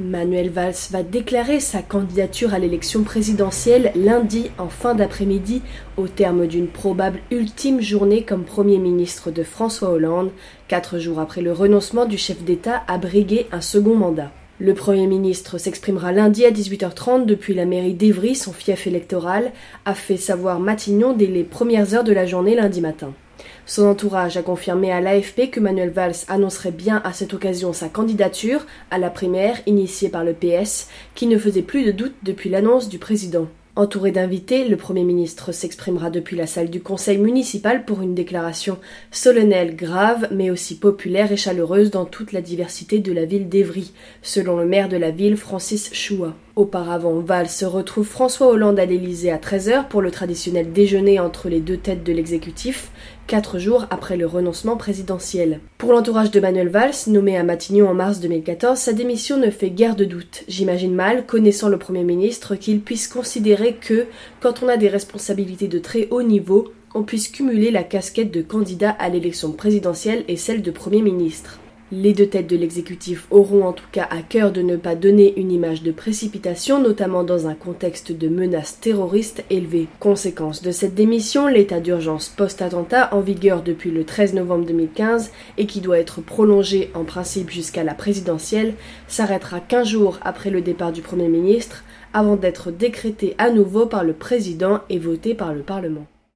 Manuel Valls va déclarer sa candidature à l'élection présidentielle lundi en fin d'après-midi au terme d'une probable ultime journée comme Premier ministre de François Hollande, quatre jours après le renoncement du chef d'État à briguer un second mandat. Le Premier ministre s'exprimera lundi à 18h30 depuis la mairie d'Evry, son fief électoral, a fait savoir Matignon dès les premières heures de la journée lundi matin. Son entourage a confirmé à l'AFP que Manuel Valls annoncerait bien à cette occasion sa candidature à la primaire initiée par le PS, qui ne faisait plus de doute depuis l'annonce du président. Entouré d'invités, le Premier ministre s'exprimera depuis la salle du Conseil municipal pour une déclaration solennelle, grave, mais aussi populaire et chaleureuse dans toute la diversité de la ville d'Evry, selon le maire de la ville, Francis Choua. Auparavant, Val se retrouve François Hollande à l'Élysée à 13h pour le traditionnel déjeuner entre les deux têtes de l'exécutif, quatre jours après le renoncement présidentiel. Pour l'entourage de Manuel Valls, nommé à Matignon en mars 2014, sa démission ne fait guère de doute. J'imagine mal, connaissant le Premier ministre, qu'il puisse considérer que, quand on a des responsabilités de très haut niveau, on puisse cumuler la casquette de candidat à l'élection présidentielle et celle de Premier ministre. Les deux têtes de l'exécutif auront en tout cas à cœur de ne pas donner une image de précipitation, notamment dans un contexte de menaces terroristes élevées. Conséquence de cette démission, l'état d'urgence post-attentat en vigueur depuis le 13 novembre 2015 et qui doit être prolongé en principe jusqu'à la présidentielle s'arrêtera 15 jours après le départ du Premier ministre avant d'être décrété à nouveau par le président et voté par le Parlement.